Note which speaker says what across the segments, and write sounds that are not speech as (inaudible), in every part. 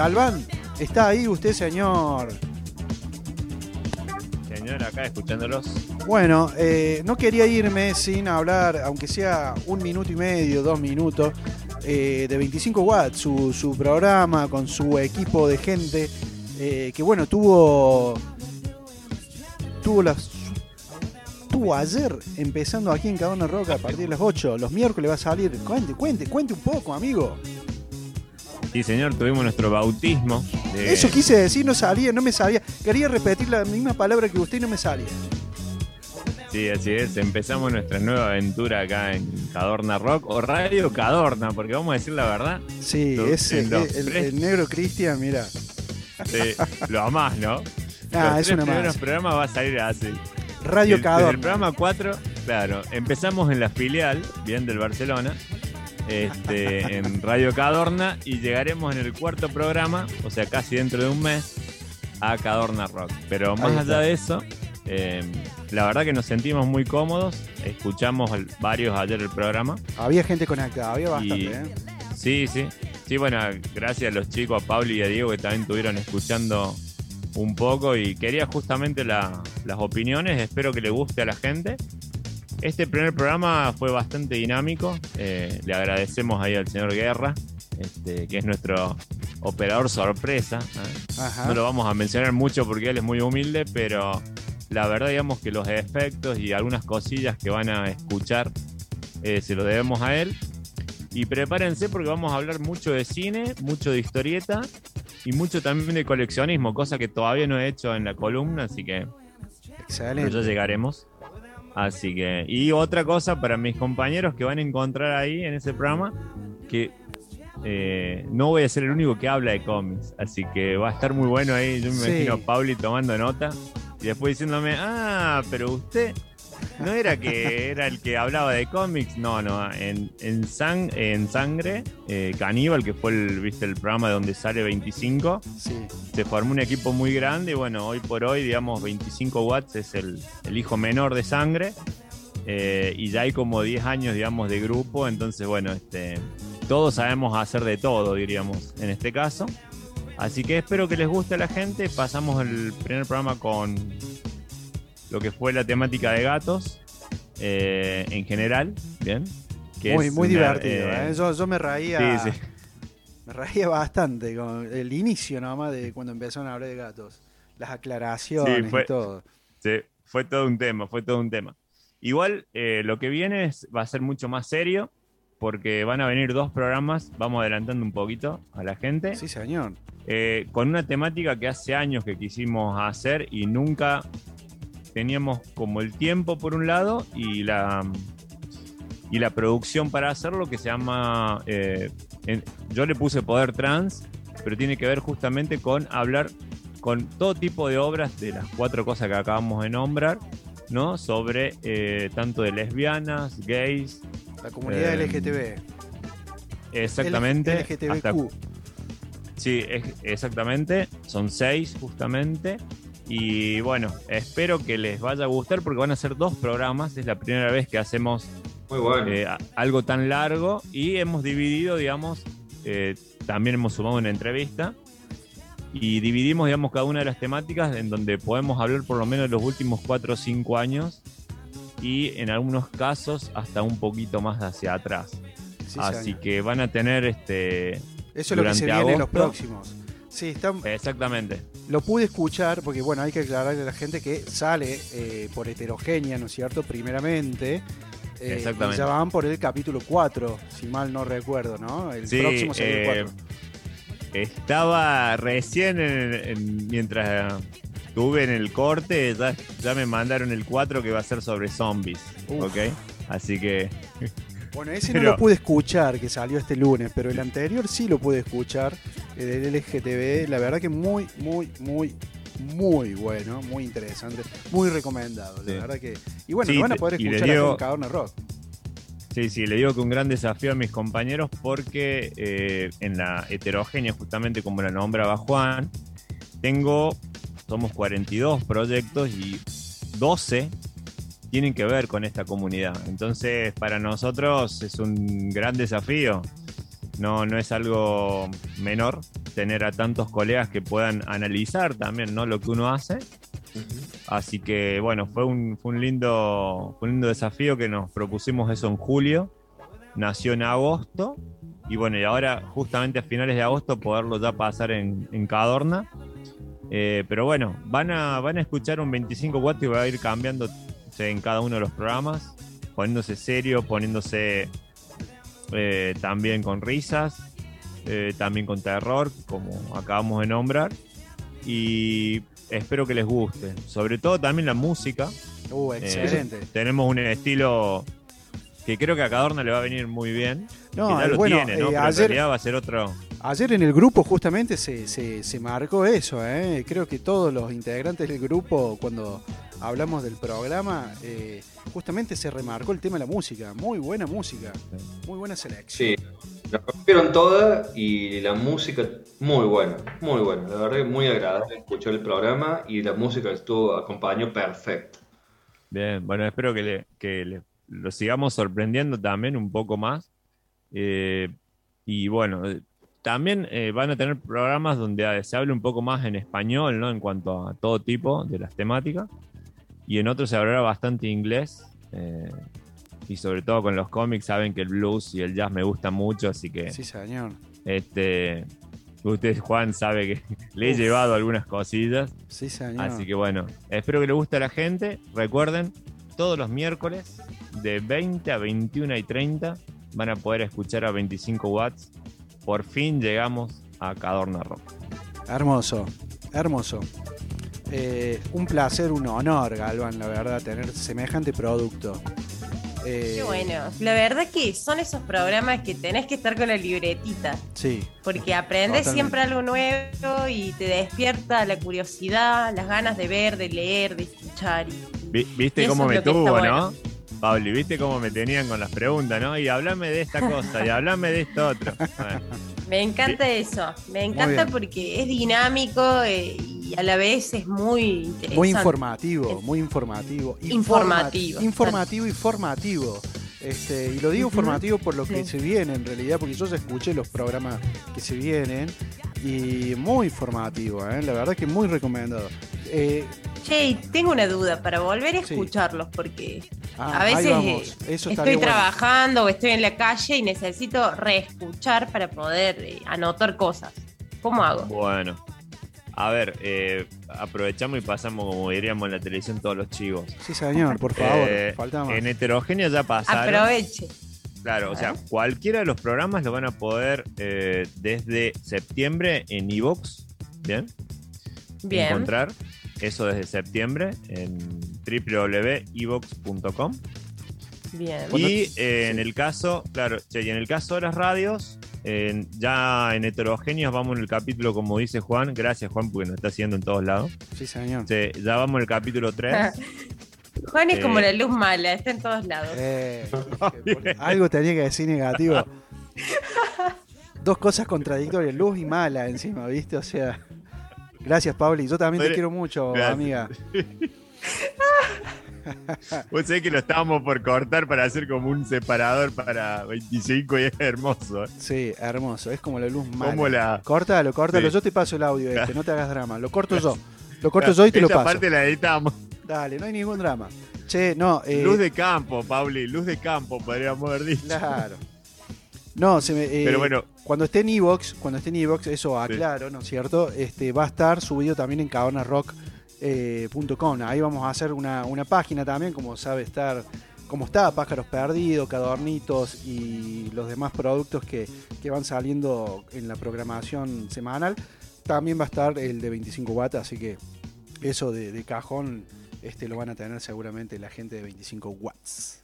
Speaker 1: Galván, ¿está ahí usted, señor?
Speaker 2: Señor, acá escuchándolos.
Speaker 1: Bueno, eh, no quería irme sin hablar, aunque sea un minuto y medio, dos minutos, eh, de 25 watts, su, su programa con su equipo de gente, eh, que bueno, tuvo, tuvo las... Tuvo ayer empezando aquí en Cadona Roca a partir de las 8, los miércoles va a salir. Cuente, cuente, cuente un poco, amigo.
Speaker 2: Sí, señor, tuvimos nuestro bautismo. de-
Speaker 1: Eso quise decir, no salía, no me salía. Quería repetir la misma palabra que usted y no me salía.
Speaker 2: Sí, así es. Empezamos nuestra nueva aventura acá en Cadorna Rock o Radio Cadorna, porque vamos a decir la verdad.
Speaker 1: Sí,
Speaker 2: Lo-
Speaker 1: ese,
Speaker 2: en
Speaker 1: el, negro Cristian, mira.
Speaker 2: Sí, lo amás, ¿no? (laughs)
Speaker 1: Ah,
Speaker 2: Los
Speaker 1: es
Speaker 2: tres
Speaker 1: una
Speaker 2: primeros
Speaker 1: más.
Speaker 2: programas va a salir así.
Speaker 1: Radio Cadorna.
Speaker 2: el programa 4, claro, empezamos en la filial, bien del Barcelona, este, en Radio Cadorna, y llegaremos en el cuarto programa, o sea, casi dentro de un mes, a Cadorna Rock. Pero más allá de eso, eh, la verdad que nos sentimos muy cómodos, escuchamos el- varios ayer el programa.
Speaker 1: Había gente conectada, había bastante,
Speaker 2: Y-
Speaker 1: ¿eh?
Speaker 2: Sí, sí. Sí, bueno, gracias a los chicos, a Pablo y a Diego que también estuvieron escuchando un poco y quería justamente la- las opiniones, espero que le guste a la gente. Este primer programa fue bastante dinámico, eh, le agradecemos ahí al señor Guerra, este, que es nuestro operador sorpresa. ¿eh? No lo vamos a mencionar mucho porque él es muy humilde, pero la verdad digamos que los efectos y algunas cosillas que van a escuchar eh, se lo debemos a él. Y prepárense porque vamos a hablar mucho de cine, mucho de historieta y mucho también de coleccionismo, cosa que todavía no he hecho en la columna, así que pero
Speaker 1: Excelente.
Speaker 2: ya llegaremos. Así que, y otra cosa para mis compañeros que van a encontrar ahí en ese programa, que eh, no voy a ser el único que habla de cómics, así que va a estar muy bueno ahí. Yo me
Speaker 1: Sí.
Speaker 2: imagino a Pauli tomando nota y después diciéndome, ah, pero usted no era que era el que hablaba de cómics, no, no, en, en, sang- en Sangre, eh, Caníbal, que fue el, viste, el programa donde sale 25
Speaker 1: Sí.
Speaker 2: se formó un equipo muy grande y bueno, hoy por hoy, digamos, 25 watts es el, el hijo menor de sangre eh, y ya hay como 10 años, digamos, de grupo, entonces bueno, este, todos sabemos hacer de todo, diríamos, en este caso. Así que espero que les guste a la gente. Pasamos el primer programa con lo que fue la temática de gatos eh, en general, ¿bien? Que
Speaker 1: Muy, muy
Speaker 2: una,
Speaker 1: divertido,
Speaker 2: eh,
Speaker 1: ¿eh? Yo, yo me reía.
Speaker 2: Sí, sí.
Speaker 1: Me reía bastante con el inicio nomás de cuando empezaron a hablar de gatos. Las aclaraciones
Speaker 2: Sí, fue-
Speaker 1: y todo.
Speaker 2: Sí, fue todo un tema, fue todo un tema. Igual eh, lo que viene es- va a ser mucho más serio porque van a venir dos programas, vamos adelantando un poquito a la gente,
Speaker 1: Sí, señor.
Speaker 2: eh, con una temática que hace años que quisimos hacer y nunca teníamos como el tiempo por un lado y la, y la producción para hacerlo que se llama, eh, en- yo le puse poder trans, pero tiene que ver justamente con hablar con todo tipo de obras de las cuatro cosas que acabamos de nombrar, ¿no? Sobre eh, tanto de lesbianas, gays,
Speaker 1: La comunidad
Speaker 2: Eh,
Speaker 1: LGTB.
Speaker 2: exactamente.
Speaker 1: LGTBQ.
Speaker 2: hasta- Sí, es- exactamente. Son seis justamente. Y bueno, espero que les vaya a gustar porque van a ser dos programas. Es la primera vez que hacemos
Speaker 3: Muy bueno.
Speaker 2: eh, a- algo tan largo y hemos dividido, digamos, eh, también hemos sumado una entrevista y dividimos, digamos, cada una de las temáticas en donde podemos hablar por lo menos de los últimos cuatro o cinco años y en algunos casos hasta un poquito más hacia atrás.
Speaker 1: Sí,
Speaker 2: Así
Speaker 1: señor.
Speaker 2: que van a tener este...
Speaker 1: Eso es lo que se viene en los próximos. Sí, está,
Speaker 2: Exactamente.
Speaker 1: Lo pude escuchar porque, bueno, hay que aclararle a la gente que sale eh, por heterogénea, ¿no es cierto? Primeramente. Eh,
Speaker 2: Exactamente.
Speaker 1: y ya van por el capítulo 4, si mal no recuerdo, ¿no? El
Speaker 2: Sí,
Speaker 1: próximo sería el
Speaker 2: eh,
Speaker 1: 4.
Speaker 2: Estaba recién en- en- mientras estuve en el corte, ya, ya me mandaron el 4 que va a ser sobre zombies.
Speaker 1: Uf.
Speaker 2: ¿Ok? Así que
Speaker 1: Bueno, ese (laughs)
Speaker 2: pero-
Speaker 1: no lo pude escuchar, que salió este lunes, pero el anterior sí lo pude escuchar, el del LGTB. La verdad que muy, muy, muy, muy bueno, muy interesante, muy recomendado. La
Speaker 2: Sí.
Speaker 1: verdad que. Y bueno,
Speaker 2: Sí,
Speaker 1: lo van a poder escuchar
Speaker 2: digo-
Speaker 1: en Cadorna Rock.
Speaker 2: sí, sí, le digo que un gran desafío a mis compañeros porque eh, en la heterogénea, justamente como la nombraba Juan, tengo, somos 42 proyectos y 12 tienen que ver con esta comunidad. Entonces, para nosotros es un gran desafío. No, no es algo menor tener a tantos colegas que puedan analizar también ¿no? lo que uno hace. Así que bueno, fue un, fue un, lindo, fue un lindo desafío que nos propusimos eso en julio. Nació en agosto. Y bueno, y ahora justamente a finales de agosto poderlo ya pasar en, en Cadorna. Eh, pero bueno, van a, van a escuchar un 25 watts y va a ir cambiando en cada uno de los programas, poniéndose serio, poniéndose eh, también con risas, eh, también con terror, como acabamos de nombrar. Y espero que les guste. Sobre todo también la música.
Speaker 1: Uh, excelente.
Speaker 2: tenemos un estilo que creo que a Cadorna le va a venir muy bien.
Speaker 1: No,
Speaker 2: ya lo
Speaker 1: bueno,
Speaker 2: tiene, ¿no?
Speaker 1: eh,
Speaker 2: Pero en
Speaker 1: ayer-
Speaker 2: realidad va a ser otro.
Speaker 1: Ayer en el grupo justamente se, se, se marcó eso, ¿eh? creo que todos los integrantes del grupo cuando hablamos del programa, eh, justamente se remarcó el tema de la música, muy buena música, muy buena selección.
Speaker 3: Sí, la rompieron toda y la música muy buena, muy buena. La verdad que muy agradable escuchar el programa y la música estuvo acompañó perfecto.
Speaker 2: Bien, bueno, espero que, le, que le- lo sigamos sorprendiendo también un poco más. Eh, y bueno, también eh, van a tener programas donde se hable un poco más en español, ¿no? En cuanto a todo tipo de las temáticas. Y en otros se hablará bastante inglés. eh, y sobre todo con los cómics saben que el blues y el jazz me gustan mucho, así que
Speaker 1: Sí, señor.
Speaker 2: este usted Juan sabe que (laughs) le he
Speaker 1: Uf.
Speaker 2: llevado algunas cosillas.
Speaker 1: Sí, señor.
Speaker 2: Así que bueno, espero que le guste a la gente. Recuerden, todos los miércoles de 20 a 21 y 30 van a poder escuchar a 25 watts. Por fin llegamos a Cadorna Rock.
Speaker 1: Hermoso, hermoso. Eh, un placer, un honor, Galvan, la verdad, tener semejante producto. Eh,
Speaker 4: Qué bueno. La verdad que son esos programas que tenés que estar con la libretita,
Speaker 1: Sí,
Speaker 4: porque aprendes
Speaker 1: Totalmente.
Speaker 4: siempre algo nuevo y te despierta la curiosidad, las ganas de ver, de leer, de escuchar. y-
Speaker 2: ¿Viste
Speaker 4: Y
Speaker 2: cómo me tuvo,
Speaker 4: bueno.
Speaker 2: no? Pablo, ¿viste cómo me tenían con las preguntas, no? Y hablame de esta cosa, y hablame de esto otro. (laughs) Bueno,
Speaker 4: Me encanta eso, me encanta porque es dinámico eh, y a la vez es muy interesante.
Speaker 1: muy informativo, muy informativo. Informa-
Speaker 4: Informativo.
Speaker 1: Informativo y formativo. Este, y lo digo formativo por lo que
Speaker 4: Sí.
Speaker 1: se viene en realidad, porque yo ya escuché los programas que se vienen y muy formativo, ¿eh? la verdad que muy recomendado. Eh,
Speaker 4: Che, tengo una duda para volver a
Speaker 1: Sí.
Speaker 4: escucharlos porque
Speaker 1: ah,
Speaker 4: a veces
Speaker 1: Eso
Speaker 4: estoy
Speaker 1: bueno.
Speaker 4: trabajando o estoy en la calle y necesito reescuchar para poder eh, anotar cosas. ¿Cómo hago?
Speaker 2: bueno. A ver, eh, aprovechamos y pasamos, como diríamos en la televisión, todos los chivos.
Speaker 1: Sí, señor, por favor,
Speaker 2: Eh,
Speaker 1: falta más.
Speaker 2: En heterogénea ya pasaron.
Speaker 4: Aproveche.
Speaker 2: Claro, o sea, cualquiera de los programas lo van a poder eh, desde septiembre en Evox, ¿bien?
Speaker 4: Bien.
Speaker 2: Encontrar eso desde septiembre en www.evox.com.
Speaker 4: Bien.
Speaker 2: Y eh, en el caso, claro, che, y en el caso de las radios, ya en heterogéneas vamos en el capítulo, como dice Juan, gracias Juan porque nos está haciendo en todos lados.
Speaker 1: Sí, señor.
Speaker 2: Ya vamos en el capítulo 3. (laughs)
Speaker 4: Juan es
Speaker 2: Eh.
Speaker 4: como la luz mala, está en todos lados.
Speaker 1: Eh, (laughs) algo tenía que decir negativo. Dos cosas contradictorias, luz y mala encima, ¿viste? O sea, gracias, Pablo. Y yo también te quiero mucho,
Speaker 2: Gracias.
Speaker 1: amiga. (laughs) (laughs)
Speaker 2: Vos sabés que lo estábamos por cortar para hacer como un separador para 25 y es hermoso. ¿eh?
Speaker 1: Sí, hermoso. Es como la luz.
Speaker 2: Como la.
Speaker 1: Córtalo, córtalo.
Speaker 2: Sí.
Speaker 1: Yo te paso el audio este, (laughs) no te hagas drama. Lo corto yo. Lo corto yo y te lo paso.
Speaker 2: parte la editamos.
Speaker 1: Dale, no hay ningún drama. Che, no. eh,
Speaker 2: Luz de campo, Pauli, luz de campo, podríamos haber dicho.
Speaker 1: Claro. No, se me, eh,
Speaker 2: Pero bueno.
Speaker 1: cuando esté en Evox, cuando esté en Evox, eso aclaro, ¿no es cierto? Este, va a estar subido también en cabanarock.com. Ahí vamos a hacer una, una página también, como sabe estar, como está Pájaros Perdidos, Cadornitos y los demás productos que, que van saliendo en la programación semanal. También va a estar el de 25 watts, así que eso de, de cajón este, lo van a tener seguramente la gente de 25 watts.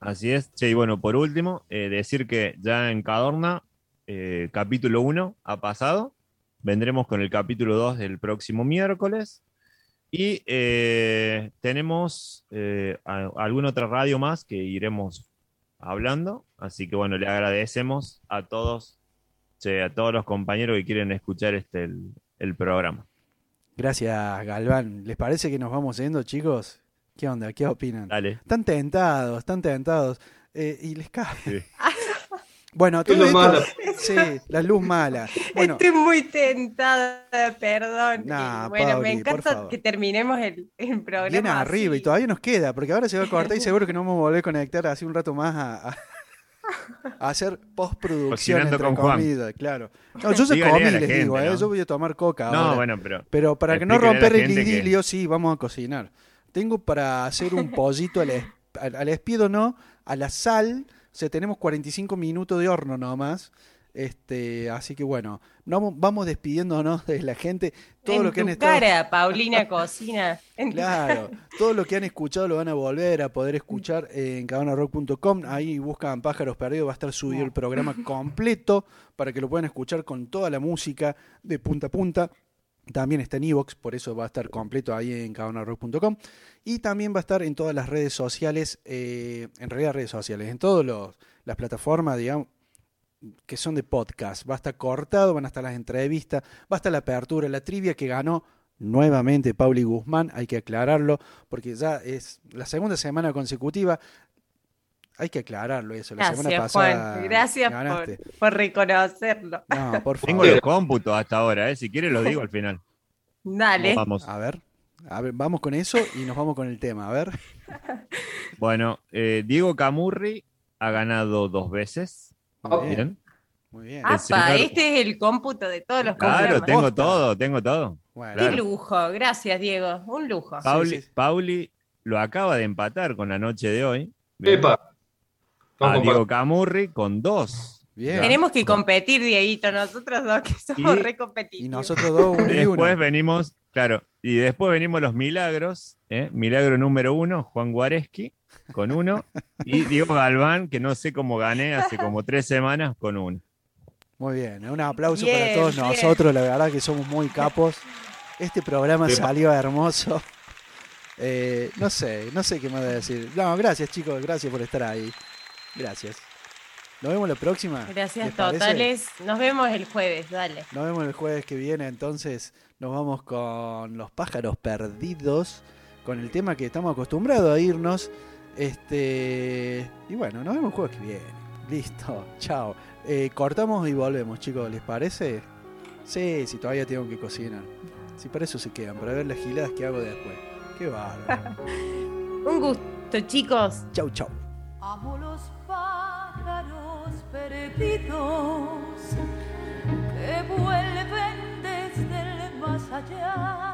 Speaker 2: Así es. Che, y bueno, por último, eh, decir que ya en Cadorna, eh, capítulo 1 ha pasado. Vendremos con el capítulo 2 del próximo miércoles. Y eh, tenemos eh, a- alguna otra radio más que iremos hablando. Así que bueno, le agradecemos a todos, che, a todos los compañeros que quieren escuchar este el, el programa.
Speaker 1: Gracias, Galván. ¿Les parece que nos vamos yendo, chicos? ¿Qué onda? ¿Qué opinan?
Speaker 2: Dale.
Speaker 1: Están tentados, están tentados. Eh, y les cae.
Speaker 2: Sí. (laughs)
Speaker 1: Bueno,
Speaker 3: ¿Qué es
Speaker 1: todo
Speaker 3: lo
Speaker 1: esto-
Speaker 3: malo? (laughs)
Speaker 1: Sí, la luz mala. Bueno,
Speaker 4: Estoy muy tentada, perdón.
Speaker 1: Nah,
Speaker 4: Y bueno,
Speaker 1: Pauli,
Speaker 4: me encanta que terminemos el, el programa.
Speaker 1: viene arriba y
Speaker 4: así.
Speaker 1: todavía nos queda, porque ahora se va a cortar y seguro que no vamos a volver a conectar así un rato más a, a- a hacer postproducción,
Speaker 2: Cocinando
Speaker 1: entre
Speaker 2: con Juan.
Speaker 1: comida, claro. No, yo (laughs) se
Speaker 2: Dígale
Speaker 1: comí, les
Speaker 2: gente,
Speaker 1: digo, ¿eh?
Speaker 2: ¿no?
Speaker 1: yo voy a tomar coca ahora.
Speaker 2: No, bueno, pero.
Speaker 1: Pero para que no romper el
Speaker 2: gente que-
Speaker 1: idilio, sí, vamos a cocinar. Tengo para hacer un (laughs) pollito al, al, al espido, no, a la sal. O sea, tenemos 45 minutos de horno nomás. Este, así que bueno, no, vamos despidiéndonos de la gente. Todo
Speaker 4: en
Speaker 1: lo que
Speaker 4: tu
Speaker 1: han estado.
Speaker 4: cara, Paulina Cocina. En
Speaker 1: Claro, todo lo que han escuchado lo van a volver a poder escuchar en cabanarrock.com. Ahí buscan Pájaros Perdidos, va a estar subido el programa completo para que lo puedan escuchar con toda la música de punta a punta. También está en Evox, por eso va a estar completo ahí en cabanarrock.com. Y también va a estar en todas las redes sociales, eh, en realidad redes sociales, en todas las plataformas, digamos, que son de podcast. Va a estar cortado, van a estar las entrevistas, va a estar la apertura, la trivia que ganó nuevamente Pauli Guzmán, hay que aclararlo, porque ya es la segunda semana consecutiva. Hay que aclararlo eso. La semana
Speaker 4: Gracias,
Speaker 1: pasada
Speaker 4: Juan. Gracias por, por reconocerlo.
Speaker 1: No, por
Speaker 2: Tengo
Speaker 1: favor.
Speaker 2: los cómputos hasta ahora, ¿eh? Si quiere lo digo al final.
Speaker 4: Dale.
Speaker 2: Vamos.
Speaker 1: A ver, a ver, vamos con eso y nos vamos con el tema. A ver. (laughs)
Speaker 2: Bueno, eh, Diego Camurri ha ganado dos veces.
Speaker 3: Ok.
Speaker 2: Bien.
Speaker 1: Muy bien.
Speaker 2: Ah,
Speaker 4: Apa,
Speaker 2: señor-
Speaker 4: este es el cómputo de todos los
Speaker 2: Claro,
Speaker 4: programas.
Speaker 2: tengo
Speaker 1: Posta.
Speaker 2: todo, tengo todo.
Speaker 1: Bueno,
Speaker 4: Qué
Speaker 2: claro.
Speaker 4: lujo, gracias Diego, un lujo.
Speaker 2: Pauli,
Speaker 1: sí.
Speaker 2: Pauli lo acaba de empatar con la noche de hoy.
Speaker 3: Epa.
Speaker 2: A
Speaker 3: Vamos,
Speaker 2: Diego Camurri con dos.
Speaker 1: bien.
Speaker 4: Tenemos que competir, Dieguito, nosotros dos que somos
Speaker 2: Y-
Speaker 4: re competitivos.
Speaker 1: Y nosotros dos, uno y uno.
Speaker 2: Después venimos, claro, y después venimos los milagros. ¿eh? Milagro número uno, Juan Guareschi, con uno. y Diego Galván, que no sé cómo gané hace como tres semanas, con uno.
Speaker 1: Muy bien, un aplauso
Speaker 4: Bien,
Speaker 1: para todos
Speaker 4: bien.
Speaker 1: nosotros, la verdad que somos muy capos. Este programa salió hermoso. Eh, no sé, no sé qué más decir. No, gracias chicos, gracias por estar ahí. Gracias. Nos vemos la próxima.
Speaker 4: Gracias totales. Nos vemos el jueves, dale.
Speaker 1: Nos vemos el jueves que viene, entonces nos vamos con los pájaros perdidos, con el tema que estamos acostumbrados a irnos. Este y bueno, nos vemos el jueves que viene. Listo, (laughs) chao. Eh, cortamos y volvemos, chicos, ¿les parece? Sí, si todavía tengo que cocinar. Si para eso se quedan, para ver las giladas que hago después. Qué bárbaro. (laughs)
Speaker 4: Un gusto, chicos.
Speaker 1: chau, chau.
Speaker 5: Amo los perdidos que vuelven desde el más allá.